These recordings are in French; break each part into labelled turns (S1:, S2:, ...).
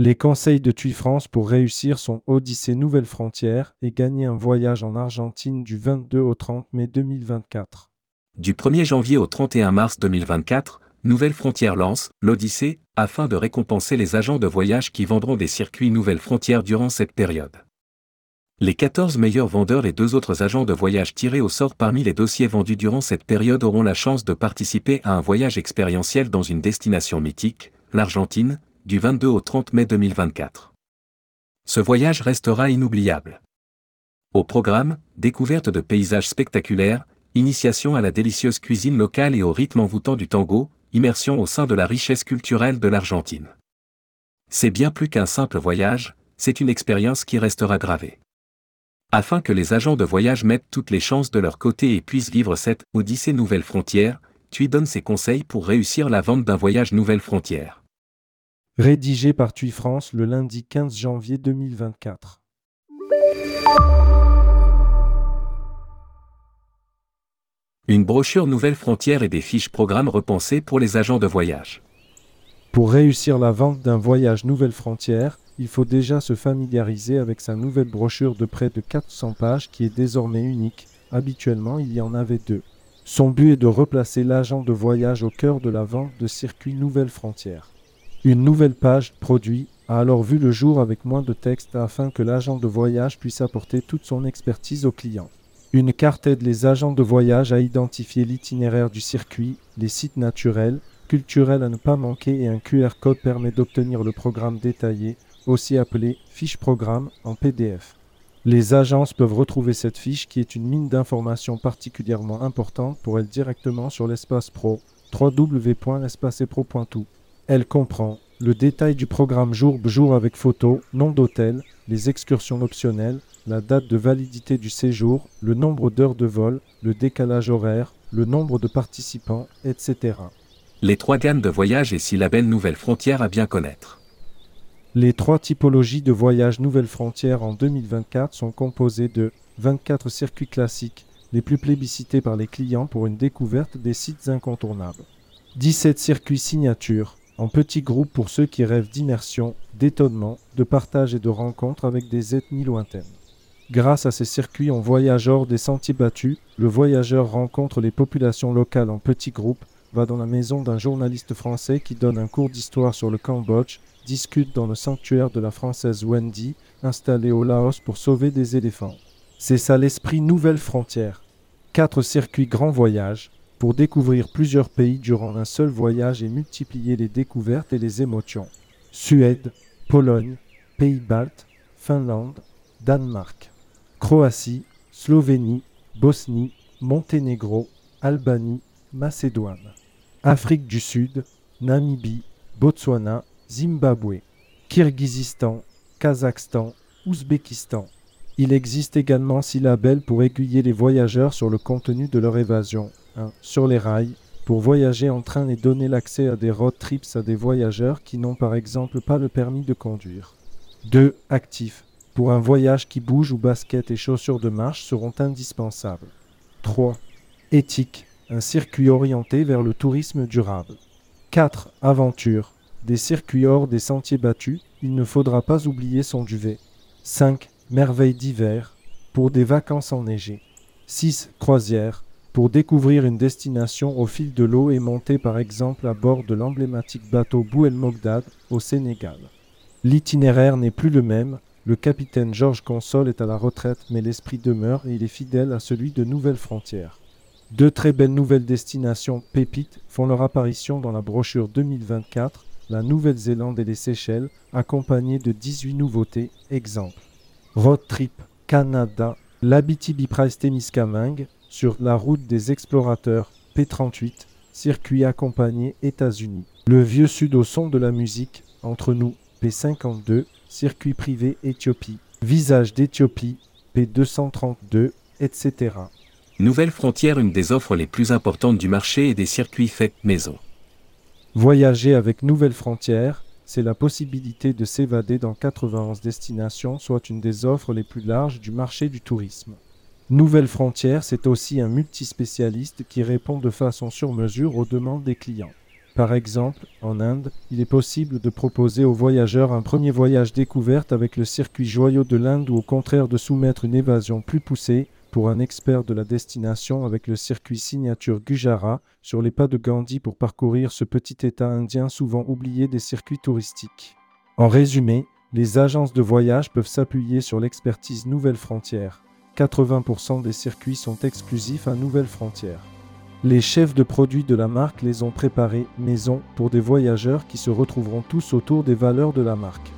S1: Les conseils de TUI France pour réussir son Odyssée Nouvelle Frontière et gagner un voyage en Argentine du 22 au 30 mai 2024.
S2: Du 1er janvier au 31 mars 2024, Nouvelle Frontière lance l'Odyssée afin de récompenser les agents de voyage qui vendront des circuits Nouvelle Frontière durant cette période. Les 14 meilleurs vendeurs et deux autres agents de voyage tirés au sort parmi les dossiers vendus durant cette période auront la chance de participer à un voyage expérientiel dans une destination mythique, l'Argentine, du 22 au 30 mai 2024. Ce voyage restera inoubliable. Au programme, découverte de paysages spectaculaires, initiation à la délicieuse cuisine locale et au rythme envoûtant du tango, immersion au sein de la richesse culturelle de l'Argentine. C'est bien plus qu'un simple voyage, c'est une expérience qui restera gravée. Afin que les agents de voyage mettent toutes les chances de leur côté et puissent vivre cette Odyssée Nouvelle Frontière, tu donnes ses conseils pour réussir la vente d'un voyage Nouvelle Frontière.
S1: Rédigé par TUI France le lundi 15 janvier 2024.
S2: Une brochure Nouvelle Frontière et des fiches programmes repensées pour les agents de voyage.
S1: Pour réussir la vente d'un voyage Nouvelle Frontière, il faut déjà se familiariser avec sa nouvelle brochure de près de 400 pages qui est désormais unique. Habituellement, il y en avait deux. Son but est de replacer l'agent de voyage au cœur de la vente de circuits Nouvelle Frontière. Une nouvelle page produit a alors vu le jour avec moins de texte afin que l'agent de voyage puisse apporter toute son expertise au client. Une carte aide les agents de voyage à identifier l'itinéraire du circuit, les sites naturels, culturels à ne pas manquer et un QR code permet d'obtenir le programme détaillé, aussi appelé fiche programme en PDF. Les agences peuvent retrouver cette fiche qui est une mine d'informations particulièrement importante pour elles directement sur l'espace pro www.l'espacepro.tout. Elle comprend le détail du programme jour jour avec photo, nom d'hôtel, les excursions optionnelles, la date de validité du séjour, le nombre d'heures de vol, le décalage horaire, le nombre de participants, etc.
S2: Les trois gammes de voyage et six labels Nouvelle Frontière à bien connaître.
S1: Les trois typologies de voyage Nouvelle Frontière en 2024 sont composées de 24 circuits classiques, les plus plébiscités par les clients pour une découverte des sites incontournables. 17 circuits signatures, en petits groupes pour ceux qui rêvent d'immersion, d'étonnement, de partage et de rencontres avec des ethnies lointaines. Grâce à ces circuits en voyage hors des sentiers battus, le voyageur rencontre les populations locales en petits groupes, va dans la maison d'un journaliste français qui donne un cours d'histoire sur le Cambodge, discute dans le sanctuaire de la française Wendy, installée au Laos pour sauver des éléphants. C'est ça l'esprit Nouvelle Frontière. Quatre circuits grand voyage, pour découvrir plusieurs pays durant un seul voyage et multiplier les découvertes et les émotions. Suède, Pologne, Pays-Baltes, Finlande, Danemark, Croatie, Slovénie, Bosnie, Monténégro, Albanie, Macédoine, Afrique du Sud, Namibie, Botswana, Zimbabwe, Kirghizistan, Kazakhstan, Ouzbékistan. Il existe également six labels pour aiguiller les voyageurs sur le contenu de leur évasion. Sur les rails, pour voyager en train et donner l'accès à des road trips à des voyageurs qui n'ont par exemple pas le permis de conduire. 2. Actifs. Pour un voyage qui bouge où baskets et chaussures de marche seront indispensables. 3. Éthique. Un circuit orienté vers le tourisme durable. 4. Aventure. Des circuits hors des sentiers battus, il ne faudra pas oublier son duvet. 5. Merveilles d'hiver. Pour des vacances enneigées. 6. Croisière pour découvrir une destination au fil de l'eau et monter par exemple à bord de l'emblématique bateau Bouel Mogdad au Sénégal. L'itinéraire n'est plus le même, le capitaine Georges Consol est à la retraite mais l'esprit demeure et il est fidèle à celui de Nouvelles Frontières. Deux très belles nouvelles destinations pépites font leur apparition dans la brochure 2024, la Nouvelle-Zélande et les Seychelles, accompagnées de 18 nouveautés. Exemple Road Trip Canada, l'Abitibi-Price-Témiscamingue, sur la route des explorateurs P38, circuit accompagné États-Unis. Le vieux sud au son de la musique, entre nous, P52, circuit privé Éthiopie. Visage d'Éthiopie, P232, etc.
S2: Nouvelle frontière, une des offres les plus importantes du marché et des circuits faits maison.
S1: Voyager avec Nouvelle Frontière, c'est la possibilité de s'évader dans 91 destinations, soit une des offres les plus larges du marché du tourisme. Nouvelle Frontière, c'est aussi un multispécialiste qui répond de façon sur mesure aux demandes des clients. Par exemple, en Inde, il est possible de proposer aux voyageurs un premier voyage découverte avec le circuit joyau de l'Inde ou au contraire de soumettre une évasion plus poussée pour un expert de la destination avec le circuit signature Gujarat sur les pas de Gandhi pour parcourir ce petit État indien souvent oublié des circuits touristiques. En résumé, les agences de voyage peuvent s'appuyer sur l'expertise Nouvelle Frontière. 80% des circuits sont exclusifs à Nouvelle Frontière. Les chefs de produits de la marque les ont préparés maison pour des voyageurs qui se retrouveront tous autour des valeurs de la marque.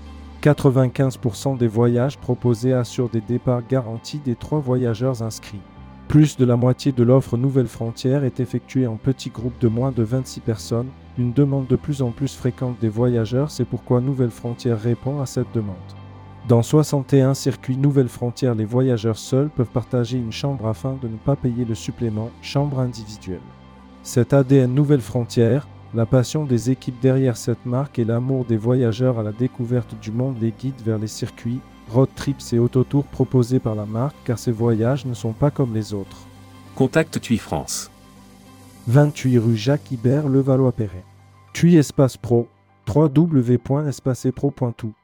S1: 95% des voyages proposés assurent des départs garantis des trois voyageurs inscrits. Plus de la moitié de l'offre Nouvelle Frontière est effectuée en petits groupes de moins de 26 personnes, une demande de plus en plus fréquente des voyageurs, c'est pourquoi Nouvelle Frontière répond à cette demande. Dans 61 circuits Nouvelle Frontière, les voyageurs seuls peuvent partager une chambre afin de ne pas payer le supplément chambre individuelle. Cet ADN Nouvelle Frontière, la passion des équipes derrière cette marque et l'amour des voyageurs à la découverte du monde les guident vers les circuits, road trips et autotours proposés par la marque car ces voyages ne sont pas comme les autres.
S2: Contacte TUI France.
S1: 28 rue Jacques Ibert, Levallois-Perret. TUI Espace Pro, www.espacepro.tout.